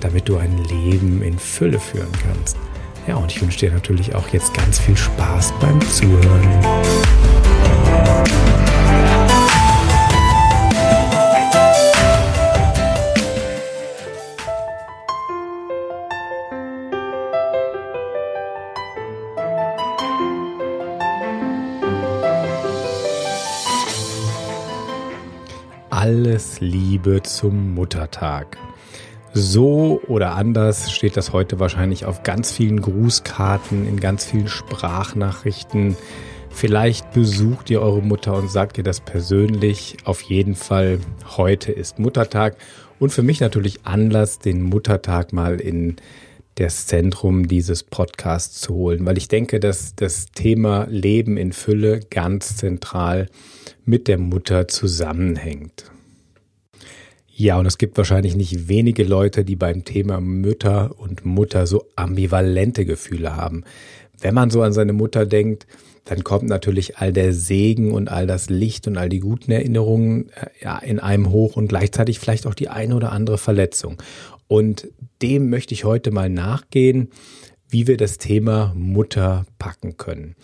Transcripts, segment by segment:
damit du ein Leben in Fülle führen kannst. Ja, und ich wünsche dir natürlich auch jetzt ganz viel Spaß beim Zuhören. Alles Liebe zum Muttertag. So oder anders steht das heute wahrscheinlich auf ganz vielen Grußkarten, in ganz vielen Sprachnachrichten. Vielleicht besucht ihr eure Mutter und sagt ihr das persönlich. Auf jeden Fall, heute ist Muttertag und für mich natürlich Anlass, den Muttertag mal in das Zentrum dieses Podcasts zu holen, weil ich denke, dass das Thema Leben in Fülle ganz zentral mit der Mutter zusammenhängt. Ja, und es gibt wahrscheinlich nicht wenige Leute, die beim Thema Mütter und Mutter so ambivalente Gefühle haben. Wenn man so an seine Mutter denkt, dann kommt natürlich all der Segen und all das Licht und all die guten Erinnerungen äh, ja, in einem hoch und gleichzeitig vielleicht auch die eine oder andere Verletzung. Und dem möchte ich heute mal nachgehen, wie wir das Thema Mutter packen können.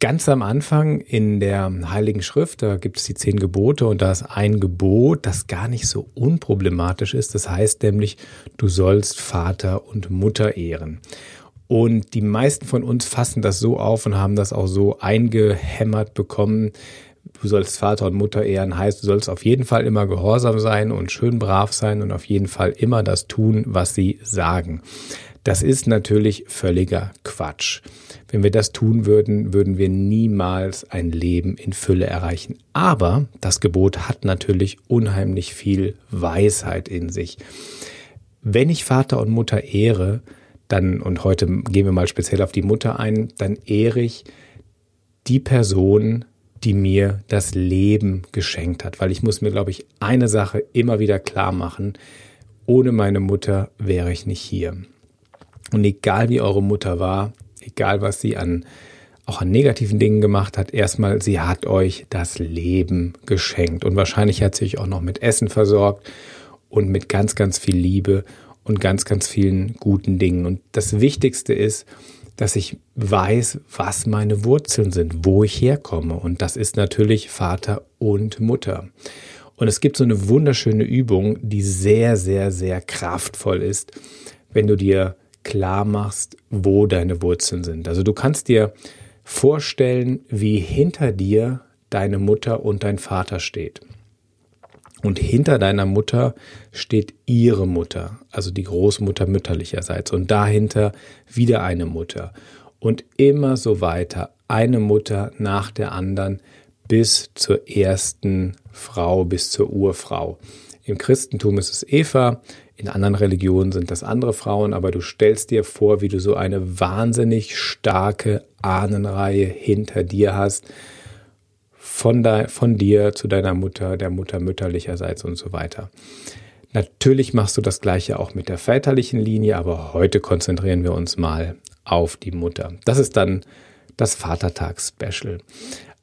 Ganz am Anfang in der Heiligen Schrift, da gibt es die zehn Gebote und da ist ein Gebot, das gar nicht so unproblematisch ist. Das heißt nämlich, du sollst Vater und Mutter ehren. Und die meisten von uns fassen das so auf und haben das auch so eingehämmert bekommen. Du sollst Vater und Mutter ehren, heißt, du sollst auf jeden Fall immer gehorsam sein und schön brav sein und auf jeden Fall immer das tun, was sie sagen. Das ist natürlich völliger Quatsch. Wenn wir das tun würden, würden wir niemals ein Leben in Fülle erreichen. Aber das Gebot hat natürlich unheimlich viel Weisheit in sich. Wenn ich Vater und Mutter ehre, dann, und heute gehen wir mal speziell auf die Mutter ein, dann ehre ich die Person, die mir das Leben geschenkt hat. Weil ich muss mir, glaube ich, eine Sache immer wieder klar machen. Ohne meine Mutter wäre ich nicht hier. Und egal wie eure Mutter war, egal was sie an auch an negativen Dingen gemacht hat, erstmal, sie hat euch das Leben geschenkt. Und wahrscheinlich hat sie euch auch noch mit Essen versorgt und mit ganz, ganz viel Liebe und ganz, ganz vielen guten Dingen. Und das Wichtigste ist, dass ich weiß, was meine Wurzeln sind, wo ich herkomme. Und das ist natürlich Vater und Mutter. Und es gibt so eine wunderschöne Übung, die sehr, sehr, sehr kraftvoll ist, wenn du dir klar machst, wo deine Wurzeln sind. Also du kannst dir vorstellen, wie hinter dir deine Mutter und dein Vater steht. Und hinter deiner Mutter steht ihre Mutter, also die Großmutter mütterlicherseits. Und dahinter wieder eine Mutter. Und immer so weiter. Eine Mutter nach der anderen bis zur ersten Frau, bis zur Urfrau. Im Christentum ist es Eva, in anderen Religionen sind das andere Frauen, aber du stellst dir vor, wie du so eine wahnsinnig starke Ahnenreihe hinter dir hast, von, de, von dir zu deiner Mutter, der Mutter mütterlicherseits und so weiter. Natürlich machst du das gleiche auch mit der väterlichen Linie, aber heute konzentrieren wir uns mal auf die Mutter. Das ist dann das Vatertags-Special.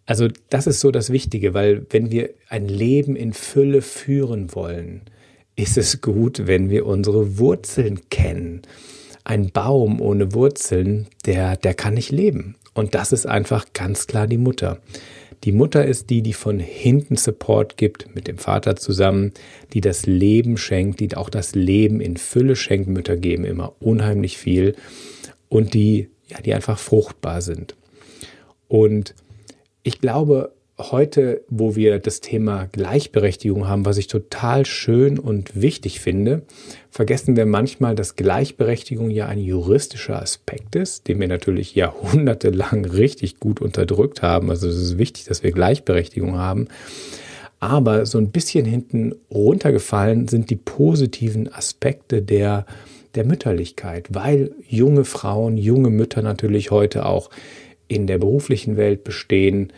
Also das ist so das Wichtige, weil wenn wir ein Leben in Fülle führen wollen, ist es gut, wenn wir unsere Wurzeln kennen. Ein Baum ohne Wurzeln, der, der kann nicht leben. Und das ist einfach ganz klar die Mutter. Die Mutter ist die, die von hinten Support gibt, mit dem Vater zusammen, die das Leben schenkt, die auch das Leben in Fülle schenkt. Mütter geben immer unheimlich viel und die, ja, die einfach fruchtbar sind. Und ich glaube, heute, wo wir das Thema Gleichberechtigung haben, was ich total schön und wichtig finde, vergessen wir manchmal, dass Gleichberechtigung ja ein juristischer Aspekt ist, den wir natürlich jahrhundertelang richtig gut unterdrückt haben. Also es ist wichtig, dass wir Gleichberechtigung haben. Aber so ein bisschen hinten runtergefallen sind die positiven Aspekte der der Mütterlichkeit, weil junge Frauen, junge Mütter natürlich heute auch in der beruflichen Welt bestehen,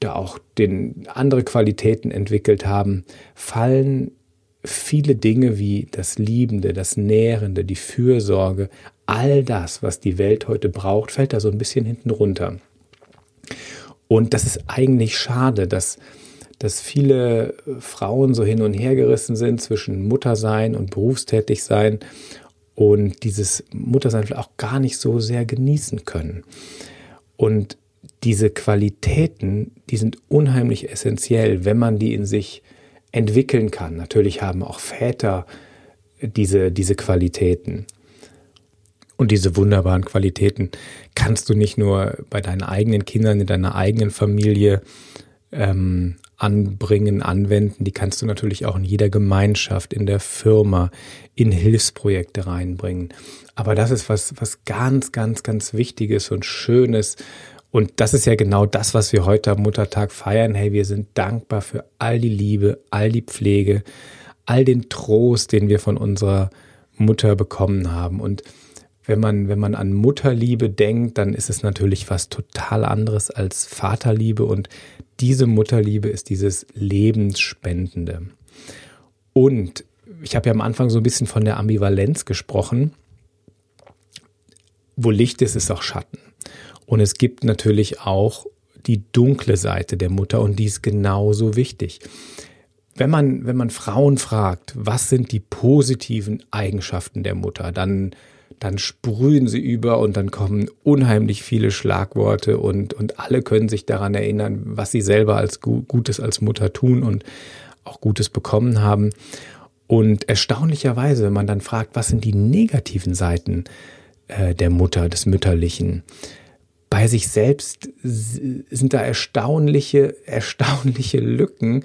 da auch den, andere Qualitäten entwickelt haben, fallen viele Dinge wie das Liebende, das Nährende, die Fürsorge, all das, was die Welt heute braucht, fällt da so ein bisschen hinten runter. Und das ist eigentlich schade, dass, dass viele Frauen so hin und her gerissen sind zwischen Muttersein und Berufstätigsein und dieses Muttersein auch gar nicht so sehr genießen können. Und diese Qualitäten, die sind unheimlich essentiell, wenn man die in sich entwickeln kann. Natürlich haben auch Väter diese, diese Qualitäten. Und diese wunderbaren Qualitäten kannst du nicht nur bei deinen eigenen Kindern, in deiner eigenen Familie ähm, anbringen, anwenden, die kannst du natürlich auch in jeder Gemeinschaft, in der Firma, in Hilfsprojekte reinbringen. Aber das ist was, was ganz, ganz, ganz Wichtiges und Schönes und das ist ja genau das, was wir heute am Muttertag feiern. Hey, wir sind dankbar für all die Liebe, all die Pflege, all den Trost, den wir von unserer Mutter bekommen haben. Und wenn man, wenn man an Mutterliebe denkt, dann ist es natürlich was total anderes als Vaterliebe. Und diese Mutterliebe ist dieses Lebensspendende. Und ich habe ja am Anfang so ein bisschen von der Ambivalenz gesprochen. Wo Licht ist, ist auch Schatten. Und es gibt natürlich auch die dunkle Seite der Mutter und die ist genauso wichtig. Wenn man, wenn man Frauen fragt, was sind die positiven Eigenschaften der Mutter, dann, dann sprühen sie über und dann kommen unheimlich viele Schlagworte und, und alle können sich daran erinnern, was sie selber als Gutes als Mutter tun und auch Gutes bekommen haben. Und erstaunlicherweise, wenn man dann fragt, was sind die negativen Seiten äh, der Mutter, des Mütterlichen, bei sich selbst sind da erstaunliche, erstaunliche Lücken,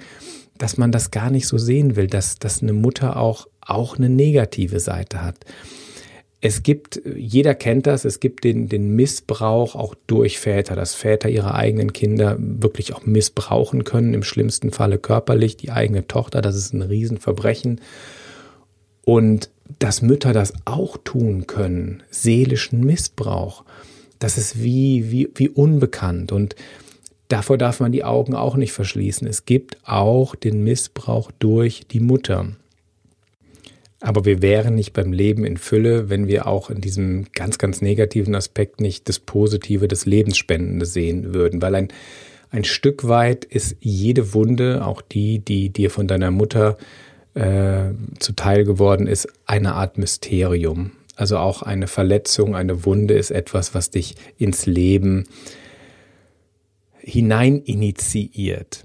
dass man das gar nicht so sehen will, dass, dass eine Mutter auch, auch eine negative Seite hat. Es gibt, jeder kennt das, es gibt den, den Missbrauch auch durch Väter, dass Väter ihre eigenen Kinder wirklich auch missbrauchen können, im schlimmsten Falle körperlich, die eigene Tochter, das ist ein Riesenverbrechen. Und dass Mütter das auch tun können, seelischen Missbrauch das ist wie, wie, wie unbekannt und davor darf man die Augen auch nicht verschließen. Es gibt auch den Missbrauch durch die Mutter. Aber wir wären nicht beim Leben in Fülle, wenn wir auch in diesem ganz, ganz negativen Aspekt nicht das Positive, das Lebensspendende sehen würden. Weil ein, ein Stück weit ist jede Wunde, auch die, die dir von deiner Mutter äh, zuteil geworden ist, eine Art Mysterium. Also auch eine Verletzung, eine Wunde ist etwas, was dich ins Leben hinein initiiert.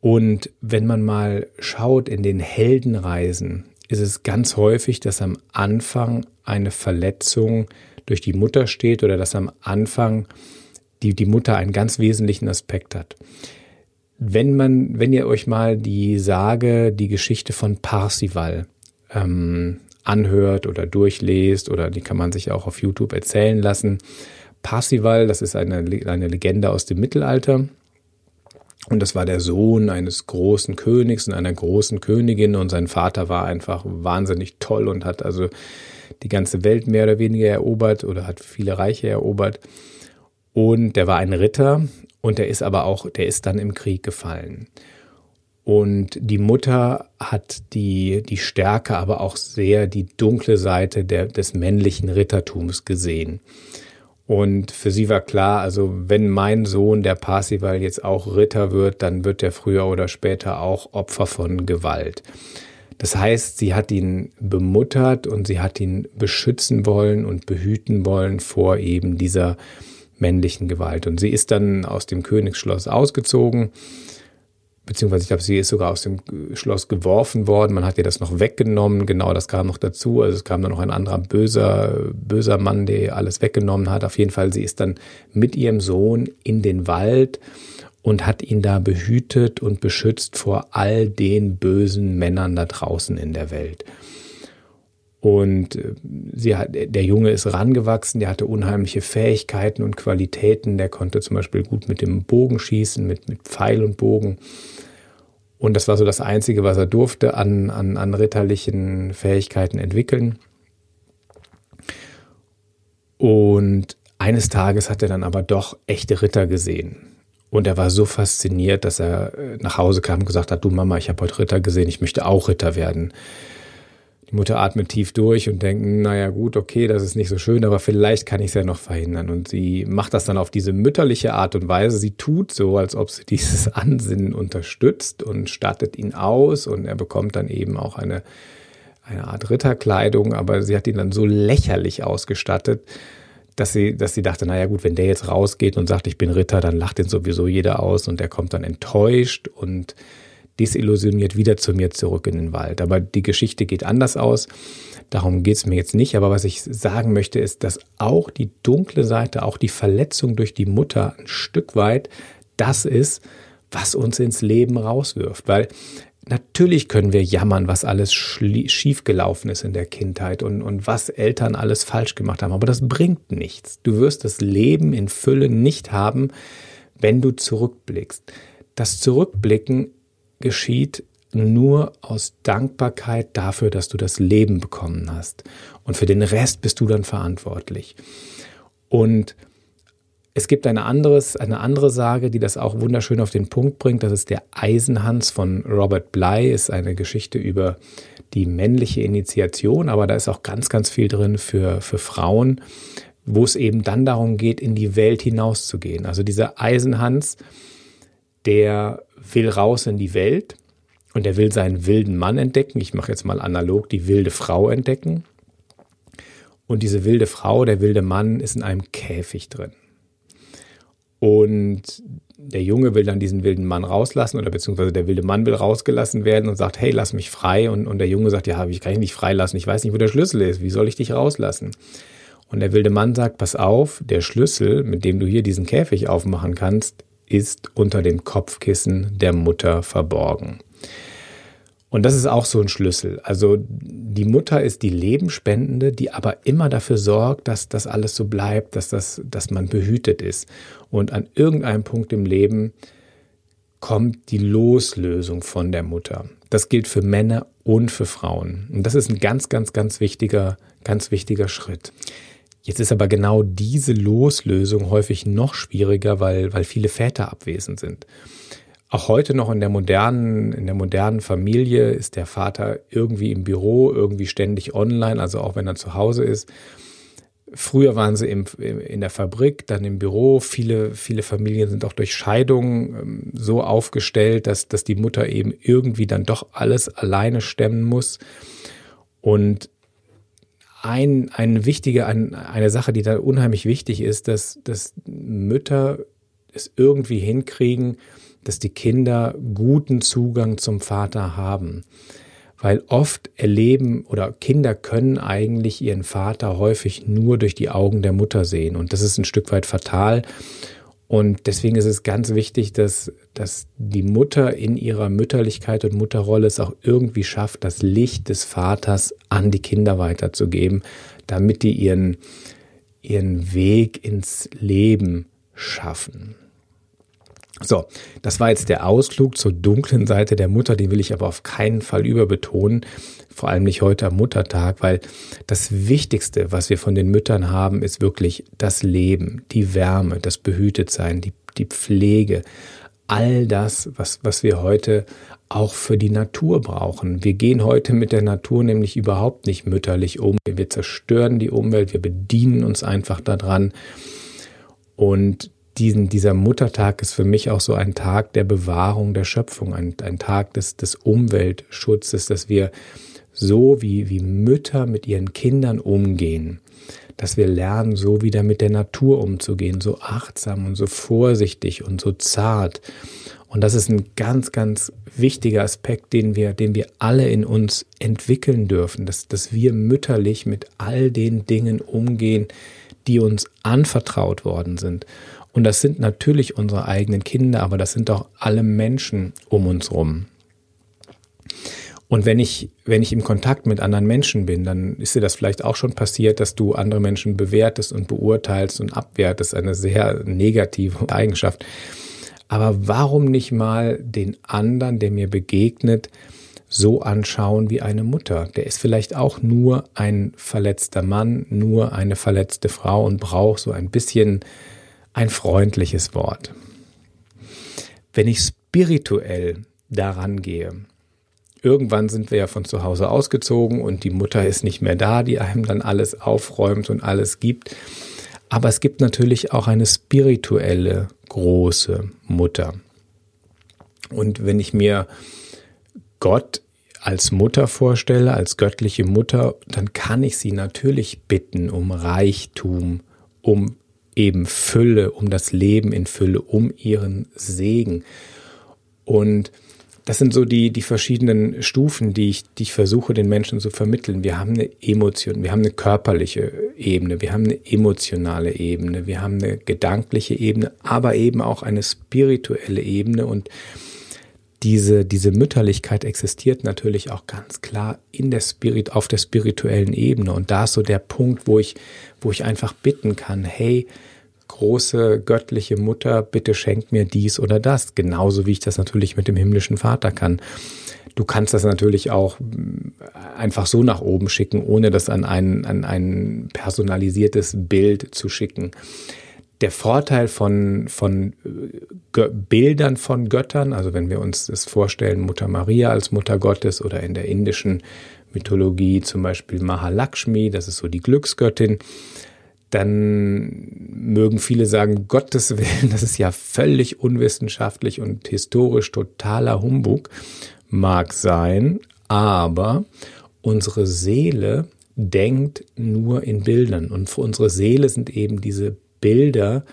Und wenn man mal schaut in den Heldenreisen, ist es ganz häufig, dass am Anfang eine Verletzung durch die Mutter steht oder dass am Anfang die, die Mutter einen ganz wesentlichen Aspekt hat. Wenn man, wenn ihr euch mal die Sage, die Geschichte von Parsival ähm, anhört oder durchliest oder die kann man sich auch auf YouTube erzählen lassen. Parsival, das ist eine, eine Legende aus dem Mittelalter. Und das war der Sohn eines großen Königs und einer großen Königin und sein Vater war einfach wahnsinnig toll und hat also die ganze Welt mehr oder weniger erobert oder hat viele Reiche erobert. Und der war ein Ritter und der ist aber auch, der ist dann im Krieg gefallen. Und die Mutter hat die, die Stärke, aber auch sehr die dunkle Seite der, des männlichen Rittertums gesehen. Und für sie war klar, also wenn mein Sohn, der Parsival, jetzt auch Ritter wird, dann wird er früher oder später auch Opfer von Gewalt. Das heißt, sie hat ihn bemuttert und sie hat ihn beschützen wollen und behüten wollen vor eben dieser männlichen Gewalt. Und sie ist dann aus dem Königsschloss ausgezogen beziehungsweise ich glaube, sie ist sogar aus dem Schloss geworfen worden. Man hat ihr das noch weggenommen. Genau, das kam noch dazu. Also es kam dann noch ein anderer böser, böser Mann, der alles weggenommen hat. Auf jeden Fall, sie ist dann mit ihrem Sohn in den Wald und hat ihn da behütet und beschützt vor all den bösen Männern da draußen in der Welt. Und äh, sie hat, der Junge ist rangewachsen, der hatte unheimliche Fähigkeiten und Qualitäten. Der konnte zum Beispiel gut mit dem Bogen schießen, mit, mit Pfeil und Bogen. Und das war so das Einzige, was er durfte an, an, an ritterlichen Fähigkeiten entwickeln. Und eines Tages hat er dann aber doch echte Ritter gesehen. Und er war so fasziniert, dass er äh, nach Hause kam und gesagt hat, du Mama, ich habe heute Ritter gesehen, ich möchte auch Ritter werden. Die Mutter atmet tief durch und denkt, naja gut, okay, das ist nicht so schön, aber vielleicht kann ich es ja noch verhindern. Und sie macht das dann auf diese mütterliche Art und Weise. Sie tut so, als ob sie dieses Ansinnen unterstützt und stattet ihn aus und er bekommt dann eben auch eine, eine Art Ritterkleidung, aber sie hat ihn dann so lächerlich ausgestattet, dass sie, dass sie dachte, naja gut, wenn der jetzt rausgeht und sagt, ich bin Ritter, dann lacht ihn sowieso jeder aus und der kommt dann enttäuscht und desillusioniert wieder zu mir zurück in den Wald. Aber die Geschichte geht anders aus. Darum geht es mir jetzt nicht. Aber was ich sagen möchte, ist, dass auch die dunkle Seite, auch die Verletzung durch die Mutter ein Stück weit das ist, was uns ins Leben rauswirft. Weil natürlich können wir jammern, was alles schiefgelaufen ist in der Kindheit und, und was Eltern alles falsch gemacht haben. Aber das bringt nichts. Du wirst das Leben in Fülle nicht haben, wenn du zurückblickst. Das Zurückblicken geschieht nur aus Dankbarkeit dafür, dass du das Leben bekommen hast. Und für den Rest bist du dann verantwortlich. Und es gibt eine, anderes, eine andere Sage, die das auch wunderschön auf den Punkt bringt. Das ist der Eisenhans von Robert Bly. Ist eine Geschichte über die männliche Initiation, aber da ist auch ganz, ganz viel drin für, für Frauen, wo es eben dann darum geht, in die Welt hinauszugehen. Also dieser Eisenhans, der will raus in die Welt und er will seinen wilden Mann entdecken. Ich mache jetzt mal analog die wilde Frau entdecken. Und diese wilde Frau, der wilde Mann ist in einem Käfig drin. Und der Junge will dann diesen wilden Mann rauslassen oder beziehungsweise der wilde Mann will rausgelassen werden und sagt, hey, lass mich frei. Und, und der Junge sagt, ja, ich kann dich nicht freilassen. Ich weiß nicht, wo der Schlüssel ist. Wie soll ich dich rauslassen? Und der wilde Mann sagt, pass auf, der Schlüssel, mit dem du hier diesen Käfig aufmachen kannst, ist unter dem Kopfkissen der Mutter verborgen. Und das ist auch so ein Schlüssel. Also die Mutter ist die Lebensspendende, die aber immer dafür sorgt, dass das alles so bleibt, dass, das, dass man behütet ist. Und an irgendeinem Punkt im Leben kommt die Loslösung von der Mutter. Das gilt für Männer und für Frauen. Und das ist ein ganz, ganz, ganz wichtiger, ganz wichtiger Schritt. Jetzt ist aber genau diese Loslösung häufig noch schwieriger, weil, weil viele Väter abwesend sind. Auch heute noch in der modernen, in der modernen Familie ist der Vater irgendwie im Büro, irgendwie ständig online, also auch wenn er zu Hause ist. Früher waren sie im, in der Fabrik, dann im Büro. Viele, viele Familien sind auch durch Scheidungen ähm, so aufgestellt, dass, dass die Mutter eben irgendwie dann doch alles alleine stemmen muss. Und ein, ein wichtige, ein, eine Sache, die da unheimlich wichtig ist, dass, dass Mütter es irgendwie hinkriegen, dass die Kinder guten Zugang zum Vater haben. Weil oft erleben oder Kinder können eigentlich ihren Vater häufig nur durch die Augen der Mutter sehen. Und das ist ein Stück weit fatal. Und deswegen ist es ganz wichtig, dass, dass die Mutter in ihrer Mütterlichkeit und Mutterrolle es auch irgendwie schafft, das Licht des Vaters an die Kinder weiterzugeben, damit die ihren, ihren Weg ins Leben schaffen. So, das war jetzt der Ausflug zur dunklen Seite der Mutter, den will ich aber auf keinen Fall überbetonen, vor allem nicht heute am Muttertag, weil das Wichtigste, was wir von den Müttern haben, ist wirklich das Leben, die Wärme, das Behütetsein, die, die Pflege, all das, was, was wir heute auch für die Natur brauchen. Wir gehen heute mit der Natur nämlich überhaupt nicht mütterlich um. Wir zerstören die Umwelt, wir bedienen uns einfach daran. Und diesen, dieser Muttertag ist für mich auch so ein Tag der Bewahrung der Schöpfung, ein, ein Tag des, des Umweltschutzes, dass wir so wie, wie Mütter mit ihren Kindern umgehen, dass wir lernen, so wieder mit der Natur umzugehen, so achtsam und so vorsichtig und so zart. Und das ist ein ganz, ganz wichtiger Aspekt, den wir, den wir alle in uns entwickeln dürfen, dass, dass wir mütterlich mit all den Dingen umgehen, die uns anvertraut worden sind. Und das sind natürlich unsere eigenen Kinder, aber das sind auch alle Menschen um uns rum. Und wenn ich, wenn ich im Kontakt mit anderen Menschen bin, dann ist dir das vielleicht auch schon passiert, dass du andere Menschen bewertest und beurteilst und abwertest. Eine sehr negative Eigenschaft. Aber warum nicht mal den anderen, der mir begegnet, so anschauen wie eine Mutter. Der ist vielleicht auch nur ein verletzter Mann, nur eine verletzte Frau und braucht so ein bisschen ein freundliches Wort. Wenn ich spirituell daran gehe, irgendwann sind wir ja von zu Hause ausgezogen und die Mutter ist nicht mehr da, die einem dann alles aufräumt und alles gibt. Aber es gibt natürlich auch eine spirituelle große Mutter. Und wenn ich mir Gott als Mutter vorstelle, als göttliche Mutter, dann kann ich sie natürlich bitten um Reichtum, um eben Fülle, um das Leben in Fülle, um ihren Segen. Und das sind so die, die verschiedenen Stufen, die ich, die ich versuche, den Menschen zu vermitteln. Wir haben eine Emotion, wir haben eine körperliche Ebene, wir haben eine emotionale Ebene, wir haben eine gedankliche Ebene, aber eben auch eine spirituelle Ebene und diese, diese Mütterlichkeit existiert natürlich auch ganz klar in der Spirit, auf der spirituellen Ebene. Und da ist so der Punkt, wo ich, wo ich einfach bitten kann, hey, große göttliche Mutter, bitte schenk mir dies oder das. Genauso wie ich das natürlich mit dem himmlischen Vater kann. Du kannst das natürlich auch einfach so nach oben schicken, ohne das an ein, an ein personalisiertes Bild zu schicken der Vorteil von, von äh, Bildern von Göttern, also wenn wir uns das vorstellen, Mutter Maria als Mutter Gottes oder in der indischen Mythologie zum Beispiel Mahalakshmi, das ist so die Glücksgöttin, dann mögen viele sagen, Gottes Willen, das ist ja völlig unwissenschaftlich und historisch totaler Humbug. Mag sein, aber unsere Seele denkt nur in Bildern und für unsere Seele sind eben diese Bilder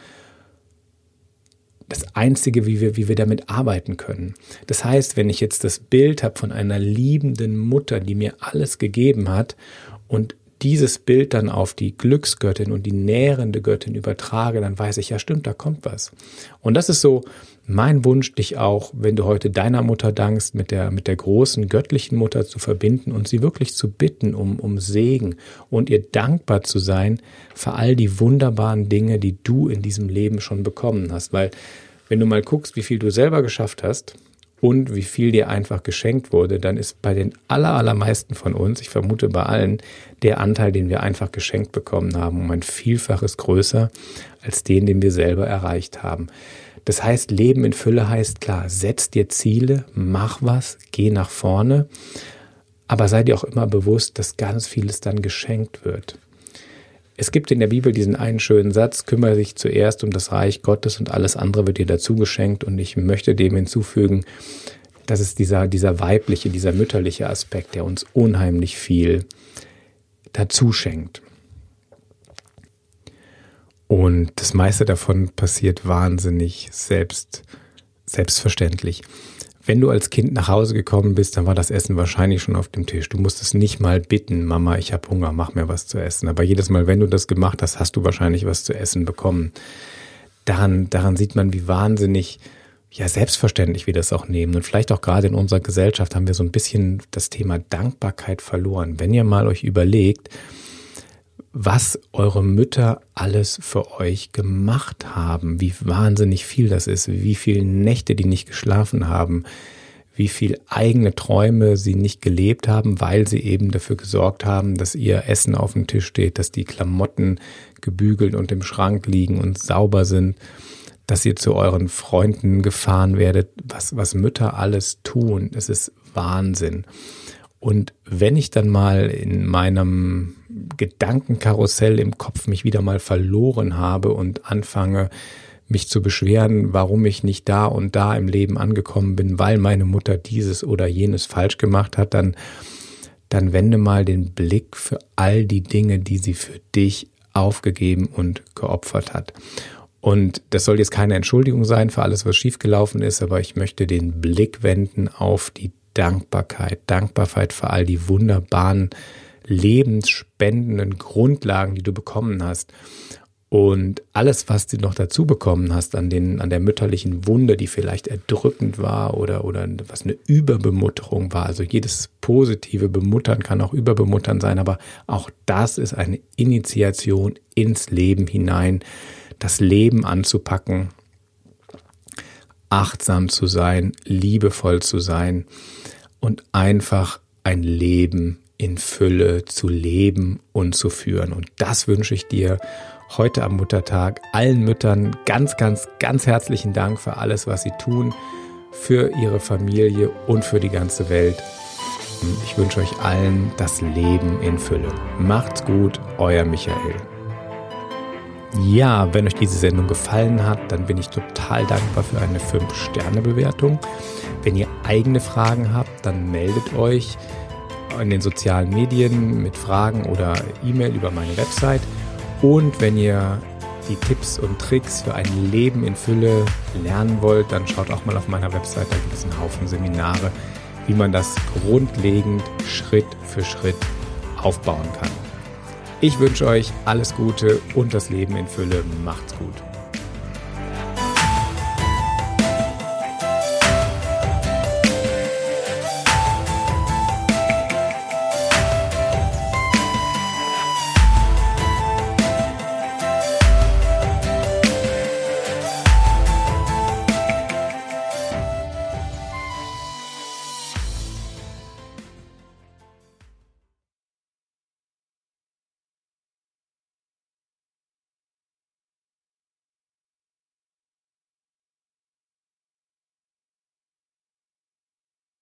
das Einzige, wie wir, wie wir damit arbeiten können. Das heißt, wenn ich jetzt das Bild habe von einer liebenden Mutter, die mir alles gegeben hat und dieses Bild dann auf die Glücksgöttin und die nährende Göttin übertrage, dann weiß ich, ja stimmt, da kommt was. Und das ist so mein Wunsch, dich auch, wenn du heute deiner Mutter dankst, mit der, mit der großen göttlichen Mutter zu verbinden und sie wirklich zu bitten um, um Segen und ihr dankbar zu sein für all die wunderbaren Dinge, die du in diesem Leben schon bekommen hast. Weil wenn du mal guckst, wie viel du selber geschafft hast, und wie viel dir einfach geschenkt wurde, dann ist bei den aller, allermeisten von uns, ich vermute bei allen, der Anteil, den wir einfach geschenkt bekommen haben, um ein Vielfaches größer als den, den wir selber erreicht haben. Das heißt, Leben in Fülle heißt klar, setz dir Ziele, mach was, geh nach vorne, aber sei dir auch immer bewusst, dass ganz vieles dann geschenkt wird. Es gibt in der Bibel diesen einen schönen Satz, kümmere dich zuerst um das Reich Gottes und alles andere wird dir dazu geschenkt. Und ich möchte dem hinzufügen, das ist dieser, dieser weibliche, dieser mütterliche Aspekt, der uns unheimlich viel dazu schenkt. Und das meiste davon passiert wahnsinnig selbst, selbstverständlich. Wenn du als Kind nach Hause gekommen bist, dann war das Essen wahrscheinlich schon auf dem Tisch. Du musstest nicht mal bitten, Mama, ich habe Hunger, mach mir was zu essen. Aber jedes Mal, wenn du das gemacht hast, hast du wahrscheinlich was zu essen bekommen. Daran, daran sieht man, wie wahnsinnig, ja, selbstverständlich wir das auch nehmen. Und vielleicht auch gerade in unserer Gesellschaft haben wir so ein bisschen das Thema Dankbarkeit verloren. Wenn ihr mal euch überlegt, was eure Mütter alles für euch gemacht haben, wie wahnsinnig viel das ist, wie viele Nächte die nicht geschlafen haben, wie viel eigene Träume sie nicht gelebt haben, weil sie eben dafür gesorgt haben, dass ihr Essen auf dem Tisch steht, dass die Klamotten gebügelt und im Schrank liegen und sauber sind, dass ihr zu euren Freunden gefahren werdet, was, was Mütter alles tun. Es ist Wahnsinn. Und wenn ich dann mal in meinem Gedankenkarussell im Kopf mich wieder mal verloren habe und anfange, mich zu beschweren, warum ich nicht da und da im Leben angekommen bin, weil meine Mutter dieses oder jenes falsch gemacht hat, dann, dann wende mal den Blick für all die Dinge, die sie für dich aufgegeben und geopfert hat. Und das soll jetzt keine Entschuldigung sein für alles, was schiefgelaufen ist, aber ich möchte den Blick wenden auf die Dankbarkeit. Dankbarkeit für all die wunderbaren lebensspendenden Grundlagen, die du bekommen hast. Und alles, was du noch dazu bekommen hast an, den, an der mütterlichen Wunde, die vielleicht erdrückend war oder, oder was eine Überbemutterung war. Also jedes positive Bemuttern kann auch Überbemuttern sein, aber auch das ist eine Initiation ins Leben hinein, das Leben anzupacken, achtsam zu sein, liebevoll zu sein und einfach ein Leben in Fülle zu leben und zu führen. Und das wünsche ich dir heute am Muttertag. Allen Müttern ganz, ganz, ganz herzlichen Dank für alles, was sie tun, für ihre Familie und für die ganze Welt. Ich wünsche euch allen das Leben in Fülle. Macht's gut, euer Michael. Ja, wenn euch diese Sendung gefallen hat, dann bin ich total dankbar für eine 5-Sterne-Bewertung. Wenn ihr eigene Fragen habt, dann meldet euch in den sozialen Medien mit Fragen oder E-Mail über meine Website. Und wenn ihr die Tipps und Tricks für ein Leben in Fülle lernen wollt, dann schaut auch mal auf meiner Website, da gibt es einen Haufen Seminare, wie man das grundlegend Schritt für Schritt aufbauen kann. Ich wünsche euch alles Gute und das Leben in Fülle. Macht's gut.